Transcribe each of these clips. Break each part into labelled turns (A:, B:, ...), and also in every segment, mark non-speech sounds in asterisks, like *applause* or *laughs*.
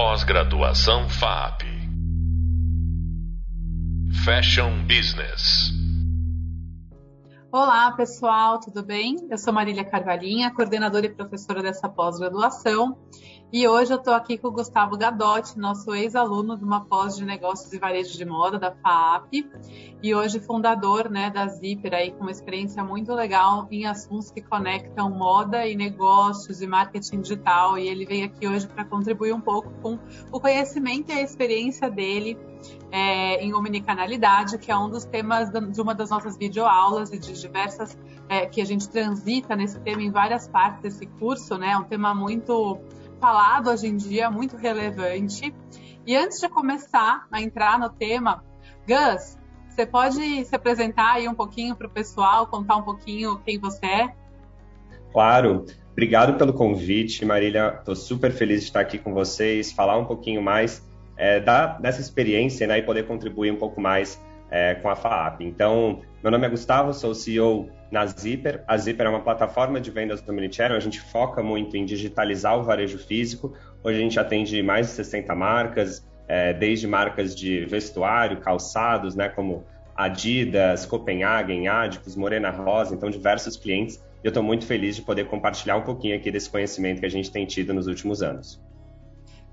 A: Pós-graduação FAP. Fashion Business.
B: Olá, pessoal, tudo bem? Eu sou Marília Carvalhinha, coordenadora e professora dessa pós-graduação. E hoje eu estou aqui com o Gustavo Gadotti, nosso ex-aluno de uma pós de negócios e varejo de moda da FAP, e hoje fundador né, da Zipper, aí, com uma experiência muito legal em assuntos que conectam moda e negócios e marketing digital. E ele veio aqui hoje para contribuir um pouco com o conhecimento e a experiência dele é, em omnicanalidade, que é um dos temas de uma das nossas videoaulas e de diversas é, que a gente transita nesse tema em várias partes desse curso, né? É um tema muito falado hoje em dia, muito relevante. E antes de começar a entrar no tema, Gus, você pode se apresentar aí um pouquinho para o pessoal, contar um pouquinho quem você é?
C: Claro. Obrigado pelo convite, Marília. Estou super feliz de estar aqui com vocês, falar um pouquinho mais é, da, dessa experiência né, e poder contribuir um pouco mais é, com a FAAP. Então, meu nome é Gustavo, sou CEO na Zipper. A Zipper é uma plataforma de vendas do Omnichannel, a gente foca muito em digitalizar o varejo físico. Hoje a gente atende mais de 60 marcas, é, desde marcas de vestuário, calçados, né, como Adidas, Copenhagen, Adicus, Morena Rosa, então diversos clientes. E eu estou muito feliz de poder compartilhar um pouquinho aqui desse conhecimento que a gente tem tido nos últimos anos.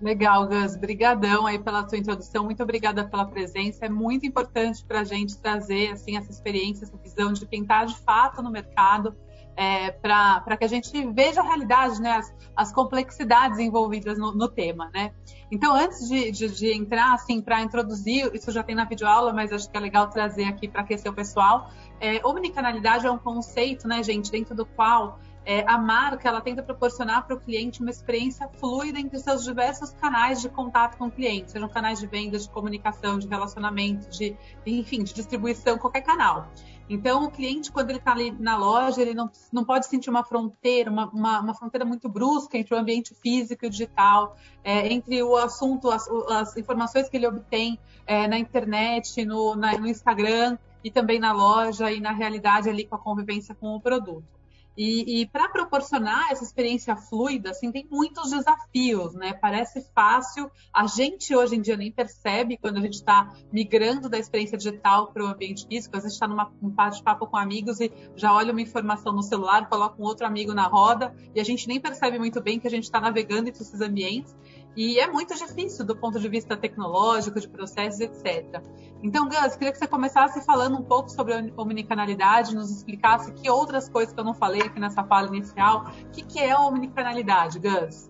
B: Legal, Gus. Brigadão aí pela sua introdução. Muito obrigada pela presença. É muito importante para a gente trazer assim essa experiência, essa visão de quem está de fato no mercado, é, para que a gente veja a realidade, né, as, as complexidades envolvidas no, no, tema, né? Então, antes de, de, de entrar, assim, para introduzir, isso já tem na videoaula, mas acho que é legal trazer aqui para aquecer o pessoal. É, omnicanalidade é um conceito, né, gente, dentro do qual é, a marca ela tenta proporcionar para o cliente uma experiência fluida entre seus diversos canais de contato com o cliente, sejam canais de venda, de comunicação, de relacionamento, de enfim, de distribuição, qualquer canal. Então, o cliente, quando ele está ali na loja, ele não, não pode sentir uma fronteira, uma, uma, uma fronteira muito brusca entre o ambiente físico e o digital, é, entre o assunto, as, as, informações que ele obtém é, na internet, no, na, no Instagram e também na loja e na realidade ali com a convivência com o produto. E, e para proporcionar essa experiência fluida, assim, tem muitos desafios, né? Parece fácil, a gente hoje em dia nem percebe quando a gente está migrando da experiência digital para o ambiente físico. Às vezes está num bate-papo com amigos e já olha uma informação no celular, coloca um outro amigo na roda e a gente nem percebe muito bem que a gente está navegando entre esses ambientes. E é muito difícil do ponto de vista tecnológico, de processos, etc. Então, Gus, queria que você começasse falando um pouco sobre a omnicanalidade, nos explicasse que outras coisas que eu não falei aqui nessa fala inicial. O que, que é a omnicanalidade, Gus?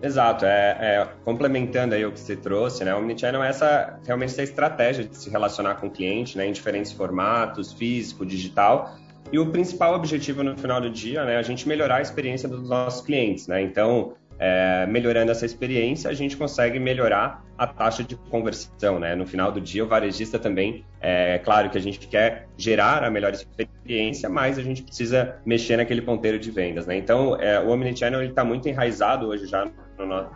C: Exato, é, é, complementando aí o que você trouxe, né? O Omnichannel é essa realmente essa estratégia de se relacionar com o cliente, né, em diferentes formatos, físico, digital. E o principal objetivo no final do dia, né, é a gente melhorar a experiência dos nossos clientes, né? Então, é, melhorando essa experiência, a gente consegue melhorar a taxa de conversão, né? No final do dia, o varejista também, é claro que a gente quer gerar a melhor experiência, mas a gente precisa mexer naquele ponteiro de vendas, né? Então, é, o Omnichannel está muito enraizado hoje já no nosso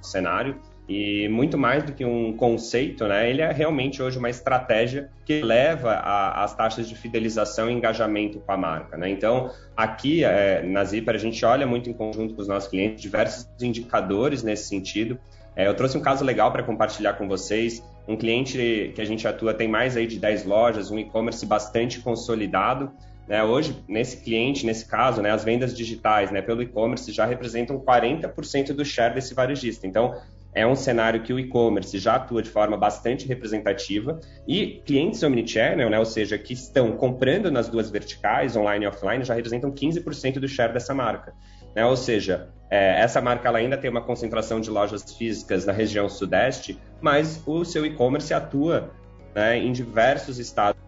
C: cenário e muito mais do que um conceito, né? Ele é realmente hoje uma estratégia que leva às taxas de fidelização e engajamento com a marca, né? Então, aqui é, na Zipper, a gente olha muito em conjunto com os nossos clientes diversos indicadores nesse sentido. É, eu trouxe um caso legal para compartilhar com vocês. Um cliente que a gente atua tem mais aí de 10 lojas, um e-commerce bastante consolidado. Né? Hoje, nesse cliente, nesse caso, né, as vendas digitais né, pelo e-commerce já representam 40% do share desse varejista. Então, é um cenário que o e-commerce já atua de forma bastante representativa e clientes omnichannel, né, ou seja, que estão comprando nas duas verticais, online e offline, já representam 15% do share dessa marca. Né? Ou seja, é, essa marca ainda tem uma concentração de lojas físicas na região sudeste, mas o seu e-commerce atua né, em diversos estados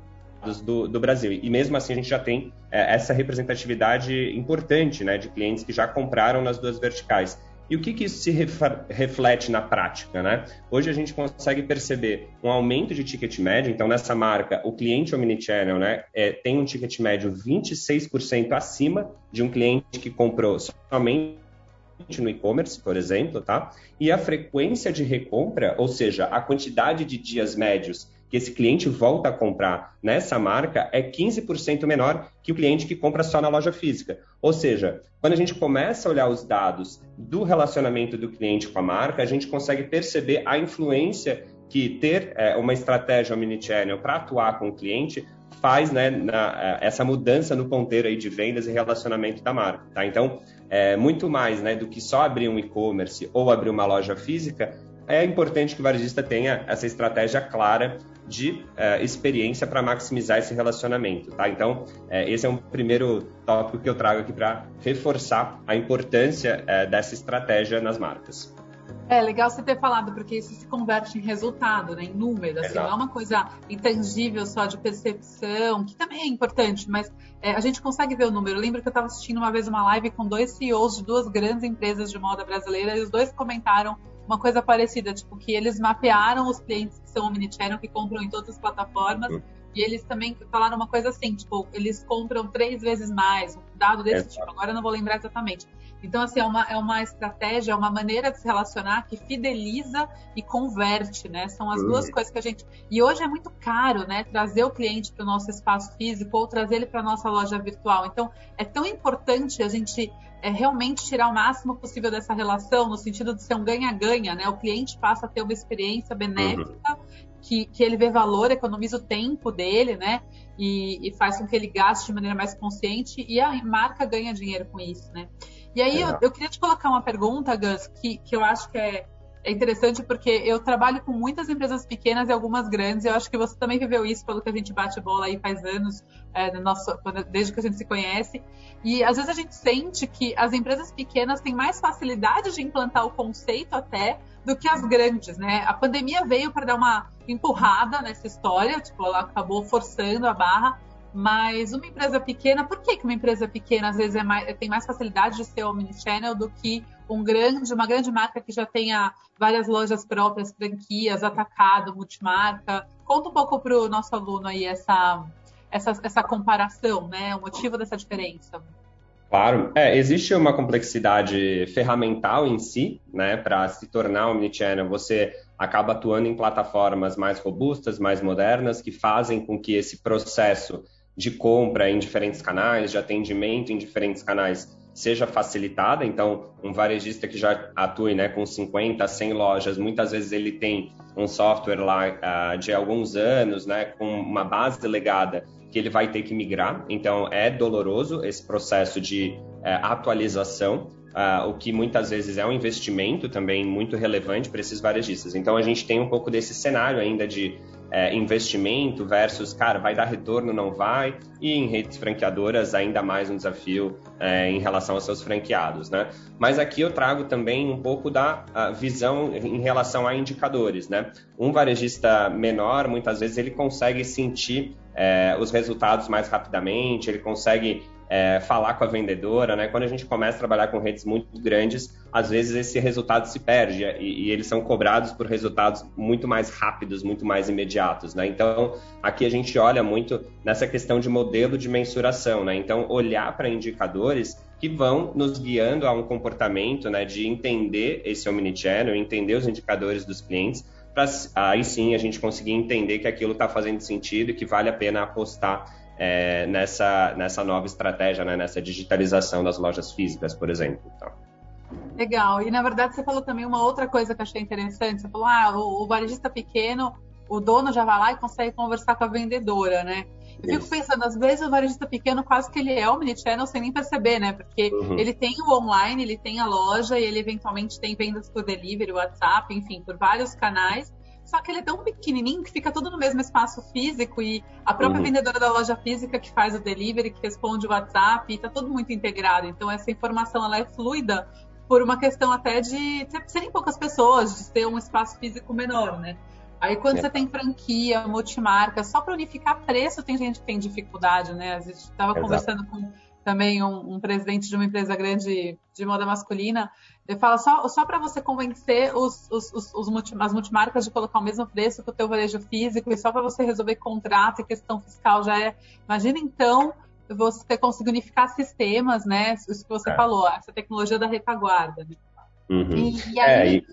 C: do, do, Brasil. E mesmo assim a gente já tem é, essa representatividade importante né, de clientes que já compraram nas duas verticais. E o que, que isso se reflete na prática, né? Hoje a gente consegue perceber um aumento de ticket médio, então nessa marca, o cliente omnichannel né, é, tem um ticket médio 26% acima de um cliente que comprou somente no e-commerce, por exemplo, tá? E a frequência de recompra, ou seja, a quantidade de dias médios que esse cliente volta a comprar nessa marca é 15% menor que o cliente que compra só na loja física. Ou seja, quando a gente começa a olhar os dados do relacionamento do cliente com a marca, a gente consegue perceber a influência que ter é, uma estratégia omnichannel para atuar com o cliente faz né, na, é, essa mudança no ponteiro aí de vendas e relacionamento da marca. Tá? Então, é, muito mais né, do que só abrir um e-commerce ou abrir uma loja física, é importante que o varejista tenha essa estratégia clara de é, experiência para maximizar esse relacionamento. Tá? Então, é, esse é um primeiro tópico que eu trago aqui para reforçar a importância é, dessa estratégia nas marcas.
B: É legal você ter falado, porque isso se converte em resultado, né? em número. Assim, não é uma coisa intangível só de percepção, que também é importante, mas é, a gente consegue ver o número. Eu lembro que eu estava assistindo uma vez uma live com dois CEOs de duas grandes empresas de moda brasileira e os dois comentaram uma coisa parecida, tipo, que eles mapearam os clientes que são omnichannel, que compram em todas as plataformas, uhum. e eles também falaram uma coisa assim, tipo, eles compram três vezes mais, um dado desse é. tipo, agora eu não vou lembrar exatamente. Então, assim, é uma, é uma estratégia, é uma maneira de se relacionar que fideliza e converte, né? São as uhum. duas coisas que a gente. E hoje é muito caro, né? Trazer o cliente para o nosso espaço físico ou trazer ele para a nossa loja virtual. Então, é tão importante a gente é, realmente tirar o máximo possível dessa relação, no sentido de ser um ganha-ganha, né? O cliente passa a ter uma experiência benéfica. Uhum. Que, que, ele vê valor, economiza o tempo dele, né? E, e, faz com que ele gaste de maneira mais consciente e a marca ganha dinheiro com isso, né? E aí eu, eu, queria te colocar uma pergunta, Gus, que, que eu acho que é, é interessante porque eu trabalho com muitas empresas pequenas e algumas grandes. E eu acho que você também viveu isso pelo que a gente bate bola aí faz anos, é, no nosso, desde que a gente se conhece. E às vezes a gente sente que as empresas pequenas têm mais facilidade de implantar o conceito até do que as grandes, né? A pandemia veio para dar uma empurrada nessa história, tipo, ela acabou forçando a barra. Mas uma empresa pequena, por que, que uma empresa pequena às vezes é mais, tem mais facilidade de ser omnichannel do que um grande, uma grande marca que já tenha várias lojas próprias, franquias, atacado, multimarca? Conta um pouco para o nosso aluno aí essa, essa, essa comparação, né? O motivo dessa diferença.
C: Claro, é, existe uma complexidade ferramental em si, né, para se tornar omnichannel. Você acaba atuando em plataformas mais robustas, mais modernas, que fazem com que esse processo de compra em diferentes canais, de atendimento em diferentes canais, seja facilitada. Então, um varejista que já atue né, com 50, 100 lojas, muitas vezes ele tem um software lá uh, de alguns anos, né, com uma base legada que ele vai ter que migrar. Então, é doloroso esse processo de uh, atualização. Uh, o que muitas vezes é um investimento também muito relevante para esses varejistas. Então, a gente tem um pouco desse cenário ainda de é, investimento versus, cara, vai dar retorno, não vai, e em redes franqueadoras ainda mais um desafio é, em relação aos seus franqueados, né? Mas aqui eu trago também um pouco da visão em relação a indicadores, né? Um varejista menor, muitas vezes, ele consegue sentir é, os resultados mais rapidamente, ele consegue é, falar com a vendedora, né? Quando a gente começa a trabalhar com redes muito grandes, às vezes esse resultado se perde e, e, eles são cobrados por resultados muito mais rápidos, muito mais imediatos, né? Então, aqui a gente olha muito nessa questão de modelo de mensuração, né? Então, olhar para indicadores que vão nos guiando a um comportamento, né, de entender esse omnichannel, entender os indicadores dos clientes, para aí sim a gente conseguir entender que aquilo está fazendo sentido e que vale a pena apostar é, nessa, nessa nova estratégia, né, nessa digitalização das lojas físicas, por exemplo. Então.
B: Legal. E na verdade você falou também uma outra coisa que eu achei interessante. Você falou, ah, o, o varejista pequeno, o dono já vai lá e consegue conversar com a vendedora, né? Eu fico pensando, às vezes o varejista pequeno quase que ele é omnichannel sem nem perceber, né? Porque uhum. ele tem o online, ele tem a loja e ele eventualmente tem vendas por delivery, WhatsApp, enfim, por vários canais. Só que ele é tão pequenininho que fica tudo no mesmo espaço físico e a própria uhum. vendedora da loja física que faz o delivery, que responde o WhatsApp, está tudo muito integrado. Então essa informação ela é fluida por uma questão até de serem poucas pessoas, de ter um espaço físico menor, né? Aí quando é. você tem franquia, multimarca, só para unificar preço tem gente que tem dificuldade, né? A gente estava conversando com também um, um, presidente de uma empresa grande de moda masculina, ele fala só, só para você convencer os, os, os, os multi, as multimarcas de colocar o mesmo preço que o teu varejo físico e só para você resolver contrato e questão fiscal já é. Imagina então você conseguir unificar sistemas, né? Isso que você é. falou, essa tecnologia da retaguarda. Né?
C: Uhum. E, e aí,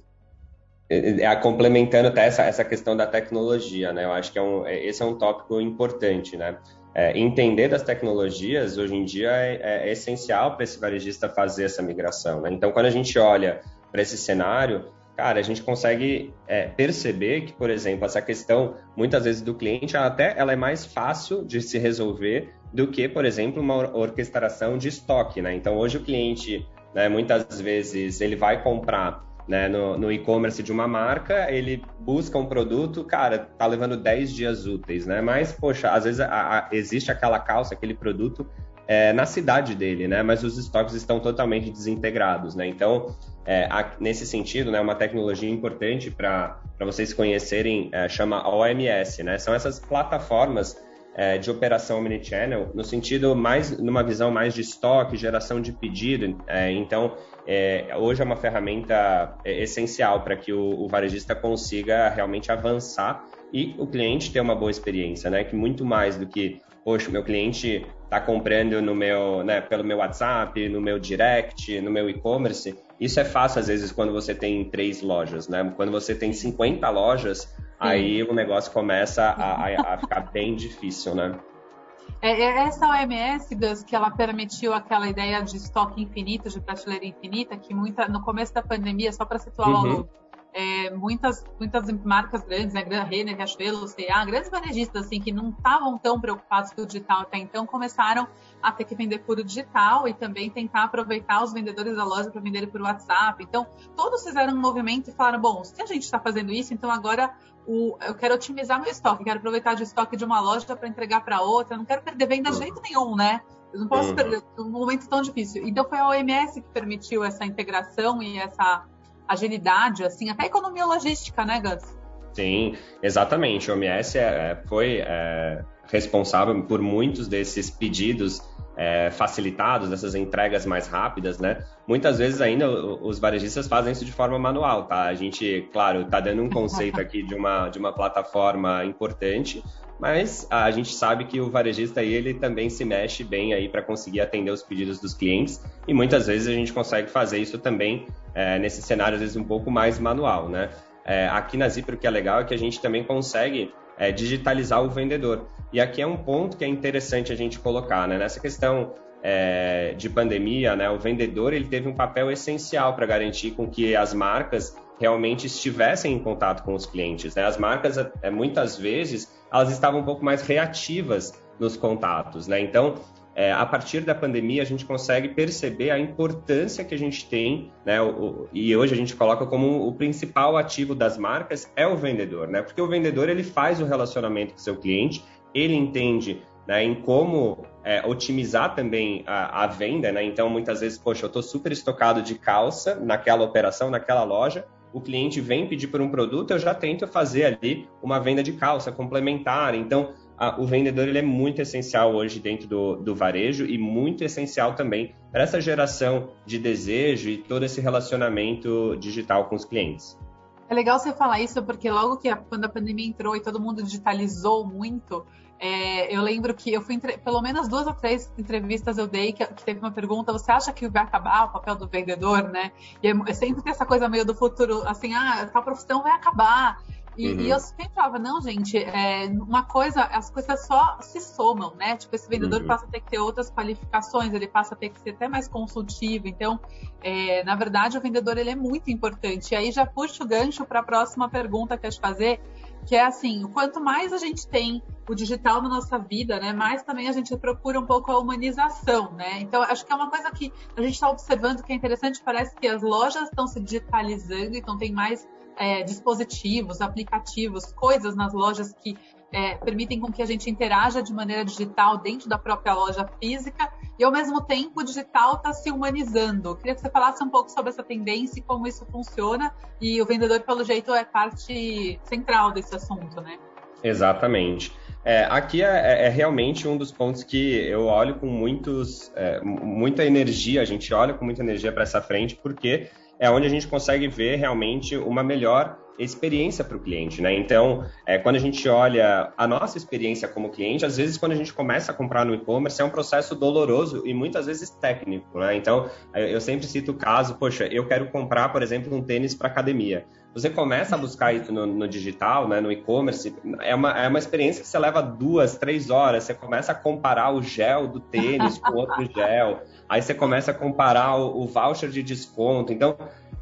C: é, e é, é, complementando até essa, essa questão da tecnologia, né? Eu acho que é um, é, esse é um tópico importante, né? É, entender das tecnologias hoje em dia é, é essencial para esse varejista fazer essa migração. Né? Então, quando a gente olha para esse cenário, cara, a gente consegue é, perceber que, por exemplo, essa questão, muitas vezes, do cliente, ela até ela é mais fácil de se resolver do que, por exemplo, uma orquestração de estoque, né? Então, hoje o cliente, né, muitas vezes, ele vai comprar né, no, no e-commerce de uma marca, ele busca um produto, cara, tá levando 10 dias úteis, né? Mas, poxa, às vezes a, a, existe aquela calça, aquele produto é, na cidade dele, né? Mas os estoques estão totalmente desintegrados, né? Então, é, a, nesse sentido, né, uma tecnologia importante para vocês conhecerem é, chama OMS, né? São essas plataformas é, de operação omnichannel no sentido mais, numa visão mais de estoque, geração de pedido. É, então, é, hoje é uma ferramenta é, essencial para que o, o, varejista consiga realmente avançar e o cliente ter uma boa experiência, né? Que muito mais do que, poxa, meu cliente está comprando no meu, né, pelo meu WhatsApp, no meu direct, no meu e-commerce. Isso é fácil às vezes quando você tem três lojas, né? Quando você tem 50 lojas, aí o negócio começa a, a, ficar bem difícil, né?
B: É, é essa OMS, Gus, que ela permitiu aquela ideia de estoque infinito, de prateleira infinita, que muita, no começo da pandemia, só para situar uhum. o aluno, é, muitas, muitas marcas grandes, né, Renner, Riachuelo, C&A, grandes varejistas assim, que não estavam tão preocupados com o digital até então, começaram a ter que vender por digital e também tentar aproveitar os vendedores da loja para venderem por WhatsApp. Então, todos fizeram um movimento e falaram, bom, se a gente está fazendo isso, então agora o, eu quero otimizar meu estoque, quero aproveitar de estoque de uma loja para entregar para outra, não quero perder venda de jeito nenhum, né? Eu não posso uhum. perder um momento tão difícil. Então foi a OMS que permitiu essa integração e essa agilidade, assim, até economia logística, né, Gus?
C: Sim, exatamente. A OMS é, é, foi é, responsável por muitos desses pedidos é, facilitados, dessas entregas mais rápidas, né? Muitas vezes ainda os varejistas fazem isso de forma manual, tá? A gente, claro, tá dando um conceito aqui de uma, de uma plataforma importante, mas a gente sabe que o varejista ele também se mexe bem aí para conseguir atender os pedidos dos clientes e muitas vezes a gente consegue fazer isso também é, nesse cenário às vezes um pouco mais manual, né? É, aqui na Zipper o que é legal é que a gente também consegue é, digitalizar o vendedor. E aqui é um ponto que é interessante a gente colocar, né? Nessa questão é, de pandemia, né, o vendedor ele teve um papel essencial para garantir com que as marcas realmente estivessem em contato com os clientes. Né? As marcas, é, muitas vezes, elas estavam um pouco mais reativas nos contatos. Né? Então, é, a partir da pandemia, a gente consegue perceber a importância que a gente tem, né? O, e hoje a gente coloca como o principal ativo das marcas é o vendedor, né? Porque o vendedor ele faz o relacionamento com seu cliente, ele entende né, em como é, otimizar também a, a, venda, né? Então, muitas vezes, poxa, eu estou super estocado de calça naquela operação, naquela loja, o cliente vem pedir por um produto, eu já tento fazer ali uma venda de calça complementar. Então, a, o vendedor ele é muito essencial hoje dentro do, do varejo e muito essencial também para essa geração de desejo e todo esse relacionamento digital com os clientes.
B: É legal você falar isso porque logo que a, quando a pandemia entrou e todo mundo digitalizou muito, é, eu lembro que eu fui entre, pelo menos duas ou três entrevistas eu dei que, que, teve uma pergunta: você acha que vai acabar o papel do vendedor, né? E é, é sempre tem essa coisa meio do futuro, assim, ah, tal profissão vai acabar. E, uhum. e, eu sempre falava, não, gente, é, uma coisa, as coisas só se somam, né? Tipo, esse vendedor uhum. passa a ter que ter outras qualificações, ele passa a ter que ser até mais consultivo. Então, é, na verdade, o vendedor ele é muito importante. E aí já puxo o gancho para a próxima pergunta que eu te fazer, que é assim, quanto mais a gente tem o digital na nossa vida, né, mais também a gente procura um pouco a humanização, né? Então, acho que é uma coisa que a gente está observando que é interessante, parece que as lojas estão se digitalizando, então tem mais é, dispositivos, aplicativos, coisas nas lojas que é, permitem com que a gente interaja de maneira digital dentro da própria loja física e ao mesmo tempo o digital está se humanizando. Queria que você falasse um pouco sobre essa tendência e como isso funciona e o vendedor, pelo jeito, é parte central desse assunto, né?
C: Exatamente. É, aqui é, é, é, realmente um dos pontos que eu olho com muitos, é, muita energia, a gente olha com muita energia para essa frente, porque é onde a gente consegue ver realmente uma melhor experiência para o cliente, né? Então, é, quando a gente olha a nossa experiência como cliente, às vezes quando a gente começa a comprar no e-commerce é um processo doloroso e muitas vezes técnico, né? Então, eu sempre cito o caso, poxa, eu quero comprar, por exemplo, um tênis para academia. Você começa a buscar isso no, no digital, né, no e-commerce, é uma, é uma experiência que você leva duas, três horas. Você começa a comparar o gel do tênis com outro gel, aí você começa a comparar o, o voucher de desconto. Então,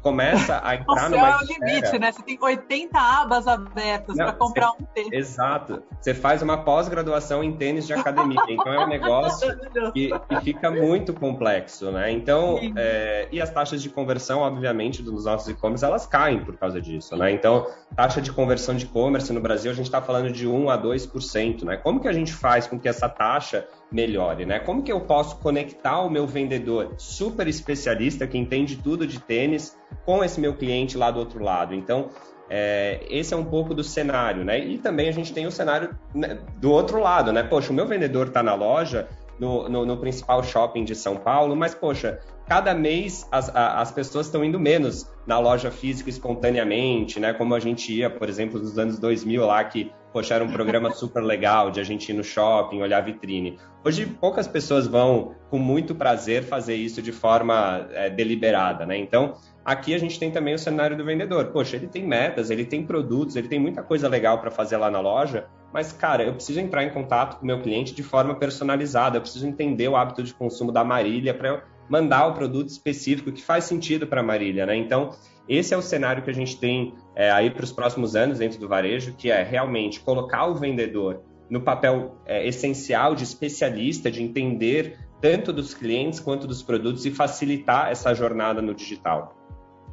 C: começa a entrar
B: no numa é o limite, né? Você tem 80 abas abertas para comprar
C: você,
B: um tênis.
C: Exato. Você faz uma pós-graduação em tênis de academia. *laughs* Então é um negócio que, que fica muito complexo, né? Então, é, e as taxas de conversão, obviamente, dos nossos e-commerce, elas caem por causa disso, né? Então, taxa de conversão de e-commerce no Brasil, a gente está falando de 1 a 2%, né? Como que a gente faz com que essa taxa melhore, né? Como que eu posso conectar o meu vendedor super especialista que entende tudo de tênis com esse meu cliente lá do outro lado? Então, é, esse é um pouco do cenário, né? E também a gente tem o cenário né, do outro lado, né? Poxa, o meu vendedor está na loja, no, no, no, principal shopping de São Paulo, mas, poxa, cada mês as, as pessoas estão indo menos na loja física espontaneamente, né? Como a gente ia, por exemplo, nos anos 2000 lá, que, poxa, era um programa super legal de a gente ir no shopping, olhar vitrine. Hoje, poucas pessoas vão com muito prazer fazer isso de forma é, deliberada, né? Então, aqui a gente tem também o cenário do vendedor. Poxa, ele tem metas, ele tem produtos, ele tem muita coisa legal para fazer lá na loja, mas, cara, eu preciso entrar em contato com o meu cliente de forma personalizada, eu preciso entender o hábito de consumo da Marília para eu mandar o produto específico que faz sentido para a Marília, né? Então, esse é o cenário que a gente tem é, aí para os próximos anos dentro do varejo, que é realmente colocar o vendedor no papel é, essencial de especialista, de entender tanto dos clientes quanto dos produtos e facilitar essa jornada no digital.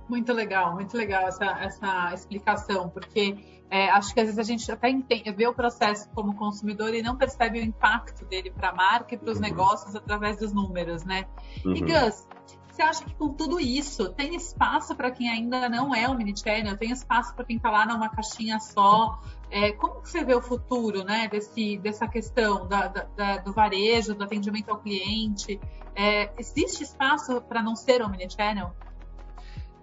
B: Muito legal, muito legal essa, essa explicação, porque é, acho que às vezes a gente até entende, vê o processo como consumidor e não percebe o impacto dele para a marca e para os uhum. negócios através dos números, né? Uhum. E Gus, você acha que com tudo isso tem espaço para quem ainda não é um mini channel? Tem espaço para quem está lá numa caixinha só? É, como que você vê o futuro, né, desse, dessa questão da, da, do varejo, do atendimento ao cliente? É, existe espaço para não ser um mini channel?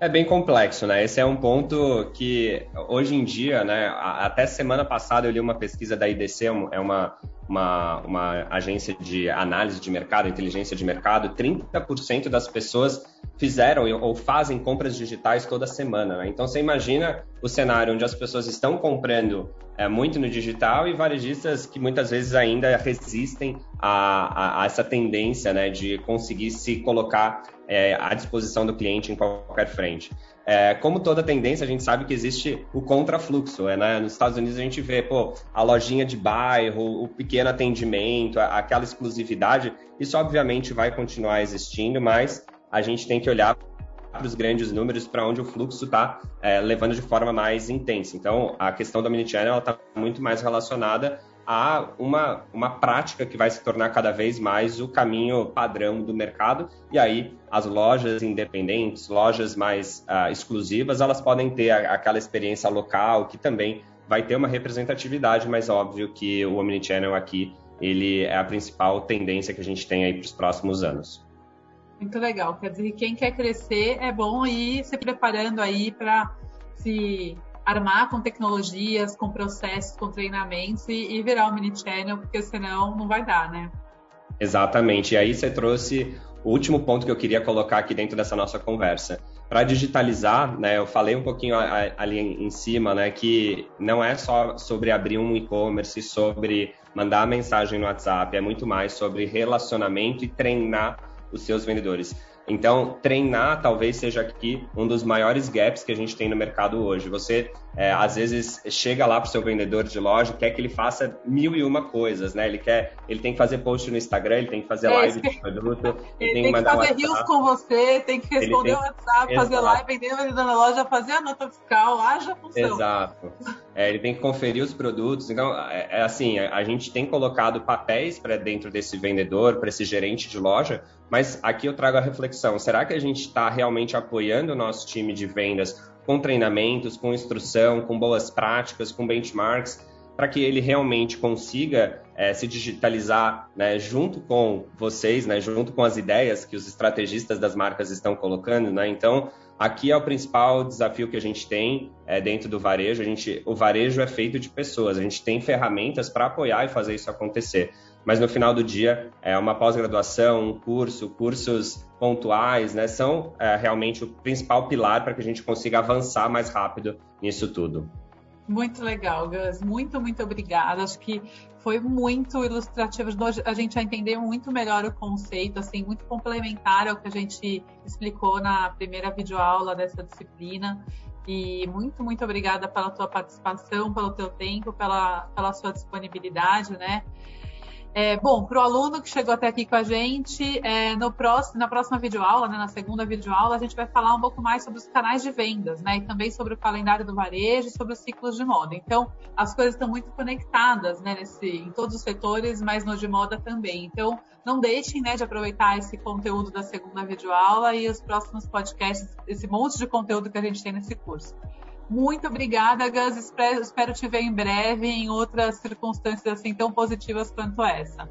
C: É bem complexo, né? Esse é um ponto que hoje em dia, né? Até semana passada eu li uma pesquisa da IDC, é uma, uma, uma agência de análise de mercado, inteligência de mercado. 30% das pessoas fizeram ou fazem compras digitais toda semana. Né? Então você imagina o cenário onde as pessoas estão comprando é, muito no digital e varejistas que muitas vezes ainda resistem a, a, a essa tendência né, de conseguir se colocar é, à disposição do cliente em qualquer frente. É, como toda tendência, a gente sabe que existe o contrafluxo. É, né? Nos Estados Unidos a gente vê pô, a lojinha de bairro, o pequeno atendimento, aquela exclusividade. Isso obviamente vai continuar existindo, mas a gente tem que olhar para os grandes números, para onde o fluxo está é, levando de forma mais intensa. Então, a questão da mini channel está muito mais relacionada a uma, uma prática que vai se tornar cada vez mais o caminho padrão do mercado. E aí, as lojas independentes, lojas mais uh, exclusivas, elas podem ter a, aquela experiência local, que também vai ter uma representatividade, mas óbvio que o Omnichannel aqui ele é a principal tendência que a gente tem aí para os próximos anos.
B: Muito legal. Quer dizer, quem quer crescer é bom ir se preparando aí para se armar com tecnologias, com processos, com treinamentos e, e virar um mini channel, porque senão não vai dar, né?
C: Exatamente. E aí você trouxe o último ponto que eu queria colocar aqui dentro dessa nossa conversa. Para digitalizar, né, eu falei um pouquinho ali em cima, né, que não é só sobre abrir um e-commerce, sobre mandar mensagem no WhatsApp, é muito mais sobre relacionamento e treinar os seus vendedores. Então, treinar talvez seja aqui um dos maiores gaps que a gente tem no mercado hoje. Você, é, às vezes, chega lá para o seu vendedor de loja, quer que ele faça mil e uma coisas, né? Ele quer, ele tem que fazer post no Instagram, ele tem que fazer é, live de produto,
B: ele, ele tem, tem, que, fazer rios com você, tem que responder o WhatsApp, fazer Exato. live, vender vendedor na loja, fazer a nota fiscal, haja função.
C: Exato. É, ele tem que conferir os produtos. Então, é, é assim, a, a gente tem colocado papéis para dentro desse vendedor, para esse gerente de loja, mas aqui eu trago a reflexão: será que a gente está realmente apoiando o nosso time de vendas com treinamentos, com instrução, com boas práticas, com benchmarks, para que ele realmente consiga é, se digitalizar né, junto com vocês, né, junto com as ideias que os estrategistas das marcas estão colocando? Né? Então, aqui é o principal desafio que a gente tem é, dentro do varejo. A gente, o varejo é feito de pessoas, a gente tem ferramentas para apoiar e fazer isso acontecer. Mas no final do dia, é uma pós-graduação, um curso, cursos pontuais, né, são é, realmente o principal pilar para que a gente consiga avançar mais rápido nisso tudo.
B: Muito legal, Gus. Muito, muito obrigada. Acho que foi muito ilustrativo, a gente a entender muito melhor o conceito, assim, muito complementar ao que a gente explicou na primeira videoaula dessa disciplina. E muito, muito obrigada pela tua participação, pelo teu tempo, pela, pela sua disponibilidade, né? É, bom, para o aluno que chegou até aqui com a gente, é, no próximo, na próxima videoaula, né, na segunda videoaula, a gente vai falar um pouco mais sobre os canais de vendas, né, e também sobre o calendário do varejo sobre os ciclos de moda. Então, as coisas estão muito conectadas, né, nesse, em todos os setores, mas no de moda também. Então, não deixem, né, de aproveitar esse conteúdo da segunda videoaula e os próximos podcasts, esse monte de conteúdo que a gente tem nesse curso. Muito obrigada, Gus. Espero, espero te ver em breve em outras circunstâncias assim tão positivas quanto essa.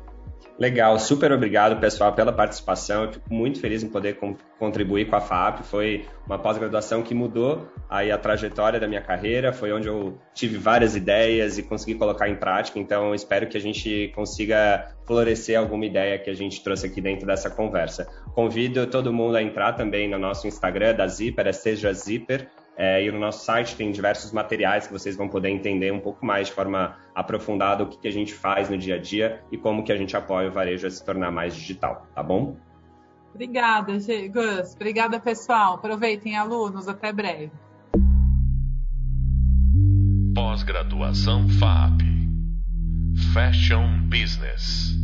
C: Legal, super obrigado, pessoal, pela participação. Eu fico muito feliz em poder contribuir com a FAP. Foi uma pós-graduação que mudou aí a trajetória da minha carreira, foi onde eu tive várias ideias e consegui colocar em prática. Então, espero que a gente consiga florescer alguma ideia que a gente trouxe aqui dentro dessa conversa. Convido todo mundo a entrar também no nosso Instagram da Zipper, é Seja Zipper. É, e no nosso site tem diversos materiais que vocês vão poder entender um pouco mais de forma aprofundada o que, que a gente faz no dia a dia e como que a gente apoia o varejo a se tornar mais digital, tá bom?
B: Obrigada, Gus. Obrigada, pessoal. Aproveitem, alunos. Até breve.
A: Pós-graduação FAP Fashion Business.